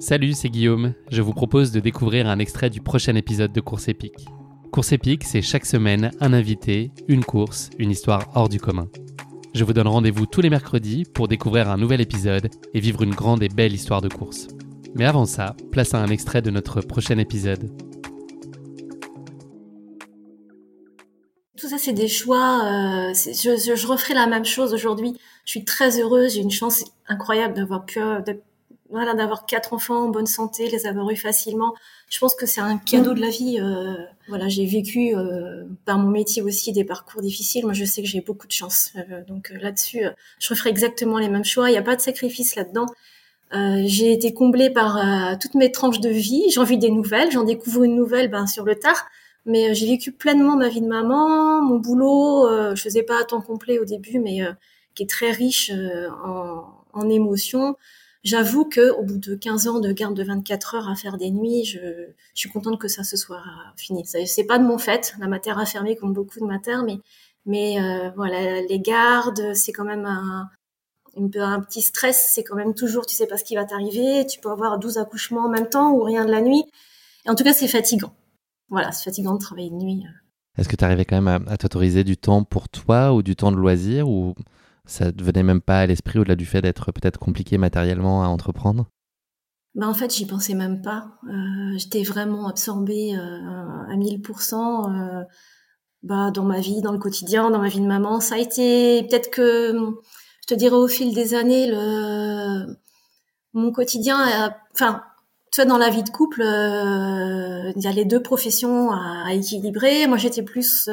Salut, c'est Guillaume. Je vous propose de découvrir un extrait du prochain épisode de Course épique. Course épique, c'est chaque semaine un invité, une course, une histoire hors du commun. Je vous donne rendez-vous tous les mercredis pour découvrir un nouvel épisode et vivre une grande et belle histoire de course. Mais avant ça, place à un extrait de notre prochain épisode. Tout ça, c'est des choix. euh, je, je, referai la même chose aujourd'hui. Je suis très heureuse. J'ai une chance incroyable d'avoir pu, voilà, d'avoir quatre enfants en bonne santé, les avoir eus facilement. Je pense que c'est un cadeau de la vie. euh, voilà, j'ai vécu euh, par mon métier aussi des parcours difficiles. Moi, je sais que j'ai beaucoup de chance. Euh, donc euh, là-dessus, euh, je referai exactement les mêmes choix. Il n'y a pas de sacrifice là-dedans. Euh, j'ai été comblée par toutes mes tranches de vie. J'en vis des nouvelles. J'en découvre une nouvelle ben, sur le tard. Mais j'ai vécu pleinement ma vie de maman, mon boulot. Je faisais pas à temps complet au début, mais qui est très riche en, en émotions. J'avoue que au bout de 15 ans de garde de 24 heures à faire des nuits, je, suis contente que ça se soit fini. C'est pas de mon fait. La matière a fermé comme beaucoup de matières, mais mais euh, voilà, les gardes, c'est quand même un, petit stress. C'est quand même toujours, tu sais pas ce qui va t'arriver. Tu peux avoir 12 accouchements en même temps ou rien de la nuit. Et en tout cas, c'est fatigant. Voilà, c'est fatigant de travailler de nuit. Est-ce que tu arrivais quand même à, à t'autoriser du temps pour toi ou du temps de loisir ou ça ne venait même pas à l'esprit au-delà du fait d'être peut-être compliqué matériellement à entreprendre Bah en fait, j'y pensais même pas. Euh, J'étais vraiment absorbée euh, à 1000% euh, bah, dans ma vie, dans le quotidien, dans ma vie de maman. Ça a été peut-être que, je te dirais au fil des années, le mon quotidien, a- enfin, tu vois, dans la vie de couple, euh, il y a les deux professions à, équilibrer. Moi, j'étais plus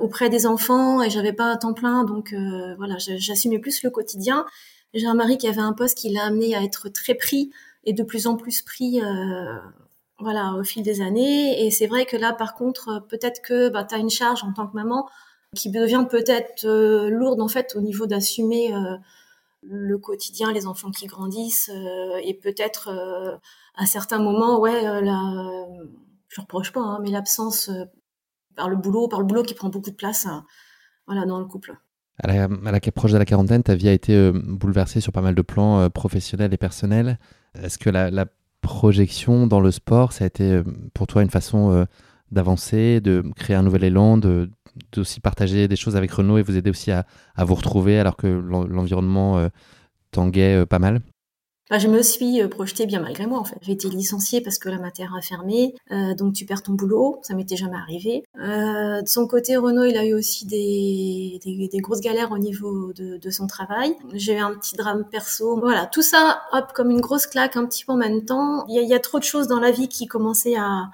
auprès des enfants et j'avais pas un temps plein, donc euh, voilà, j'assumais plus le quotidien. J'ai un mari qui avait un poste qui l'a amené à être très pris et de plus en plus pris euh, voilà au fil des années et c'est vrai que là par contre euh, peut-être que bah, tu as une charge en tant que maman qui devient peut-être euh, lourde en fait au niveau d'assumer euh, le quotidien les enfants qui grandissent euh, et peut-être euh, à certains moments ouais euh, la je reproche pas hein, mais l'absence euh, par le boulot par le boulot qui prend beaucoup de place hein, voilà dans le couple. À la, à proche de la quarantaine, ta vie a été euh, bouleversée sur pas mal de plans euh, professionnels et personnels. Est-ce que la, projection dans le sport, ça a été euh, pour toi une façon d'avancer, de créer un nouvel élan, de d'aussi partager des choses avec Renault et vous aider aussi à, à vous retrouver alors que l'en- l'environnement tanguait pas mal? Bah, je me suis euh, projetée bien malgré moi en fait. J'ai été licenciée parce que la matière a fermé, euh, donc tu perds ton boulot, ça m'était jamais arrivé. Euh, de son côté, Renaud, il a eu aussi des, des, des grosses galères au niveau de, de son travail. J'ai eu un petit drame perso. Voilà, tout ça, hop, comme une grosse claque un petit peu en même temps. Il y a, y a trop de choses dans la vie qui commençaient à,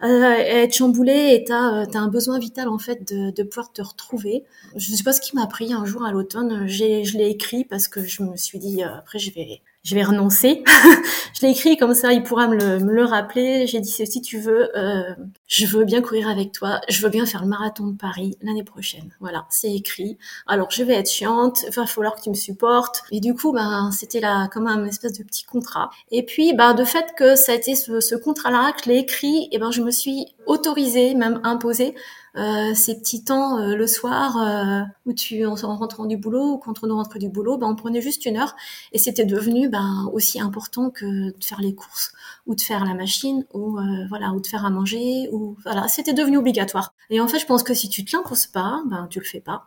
à être chamboulées et t'as as un besoin vital en fait de, de pouvoir te retrouver. Je sais pas ce qui m'a pris un jour à l'automne. Je l'ai écrit parce que je me suis dit euh, après je vais je vais renoncer. je l'ai écrit comme ça, il pourra me le, me le rappeler. J'ai dit si tu veux, euh, je veux bien courir avec toi, je veux bien faire le marathon de Paris l'année prochaine. Voilà, c'est écrit. Alors je vais être chiante, va falloir que tu me supportes. Et du coup, ben c'était là comme un espèce de petit contrat. Et puis, ben de fait que ça a été ce, ce contrat-là que je l'ai écrit, et ben je me suis autorisée, même imposée, euh, ces petits temps euh, le soir euh, où tu en, en rentrant du boulot ou quand on rentre du boulot, ben on prenait juste une heure et c'était devenu ben aussi important que de faire les courses ou de faire la machine ou euh, voilà ou de faire à manger ou voilà c'était devenu obligatoire. Et en fait je pense que si tu te l'imposes pas, ben tu le fais pas.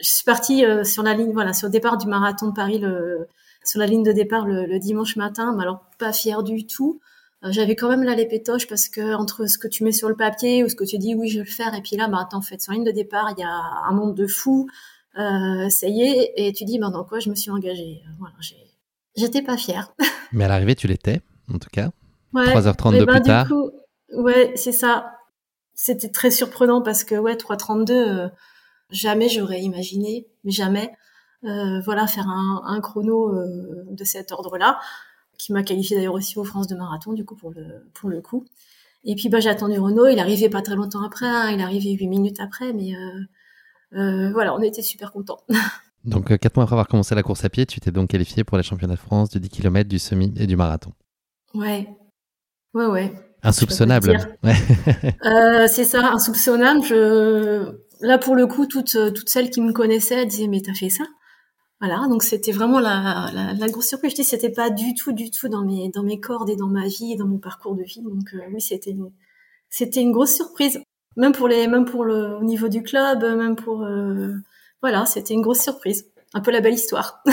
Je suis partie euh, sur la ligne voilà sur le départ du marathon de Paris le sur la ligne de départ le, le dimanche matin, mais alors pas fière du tout. Euh, J'avais quand même là les pétoches parce que entre ce que tu mets sur le papier ou ce que tu dis oui je vais le faire et puis là bah attends en fait sur la ligne de départ il y a un monde de fous euh, ça y est et tu dis bah dans quoi je me suis engagée? Euh, voilà j'étais pas fière Mais à l'arrivée, tu l'étais, en tout cas. ouais 3h32 et ben, plus du tard. coup, ouais c'est ça c'était très surprenant parce que ouais 3.32 euh, jamais j'aurais imaginé mais jamais euh, voilà faire un, un chrono euh, de cet ordre là qui m'a qualifié d'ailleurs aussi aux France de marathon du coup pour le pour le coup et puis bah j'ai attendu Renault il arrivait pas très longtemps après hein, il arrivait huit minutes après mais euh, euh, voilà on était super contents Donc, euh, quatre mois après avoir commencé la course à pied, tu t'es donc qualifié pour les championnats de France du 10 km, du semi et du marathon. ouais ouais ouais Insoupçonnable. Ouais. Euh, c'est ça, insoupçonnable. Je... Là, pour le coup, toutes, toutes celles qui me connaissaient disaient, mais t'as fait ça? Voilà, donc c'était vraiment la, grosse surprise. Je dis, c'était pas du tout, du tout dans mes, cordes et dans ma vie et dans mon parcours de vie. Donc oui, c'était, c'était une grosse surprise. Même pour les, même pour le, au niveau du club, même pour, voilà, c'était une grosse surprise. Un peu la belle histoire.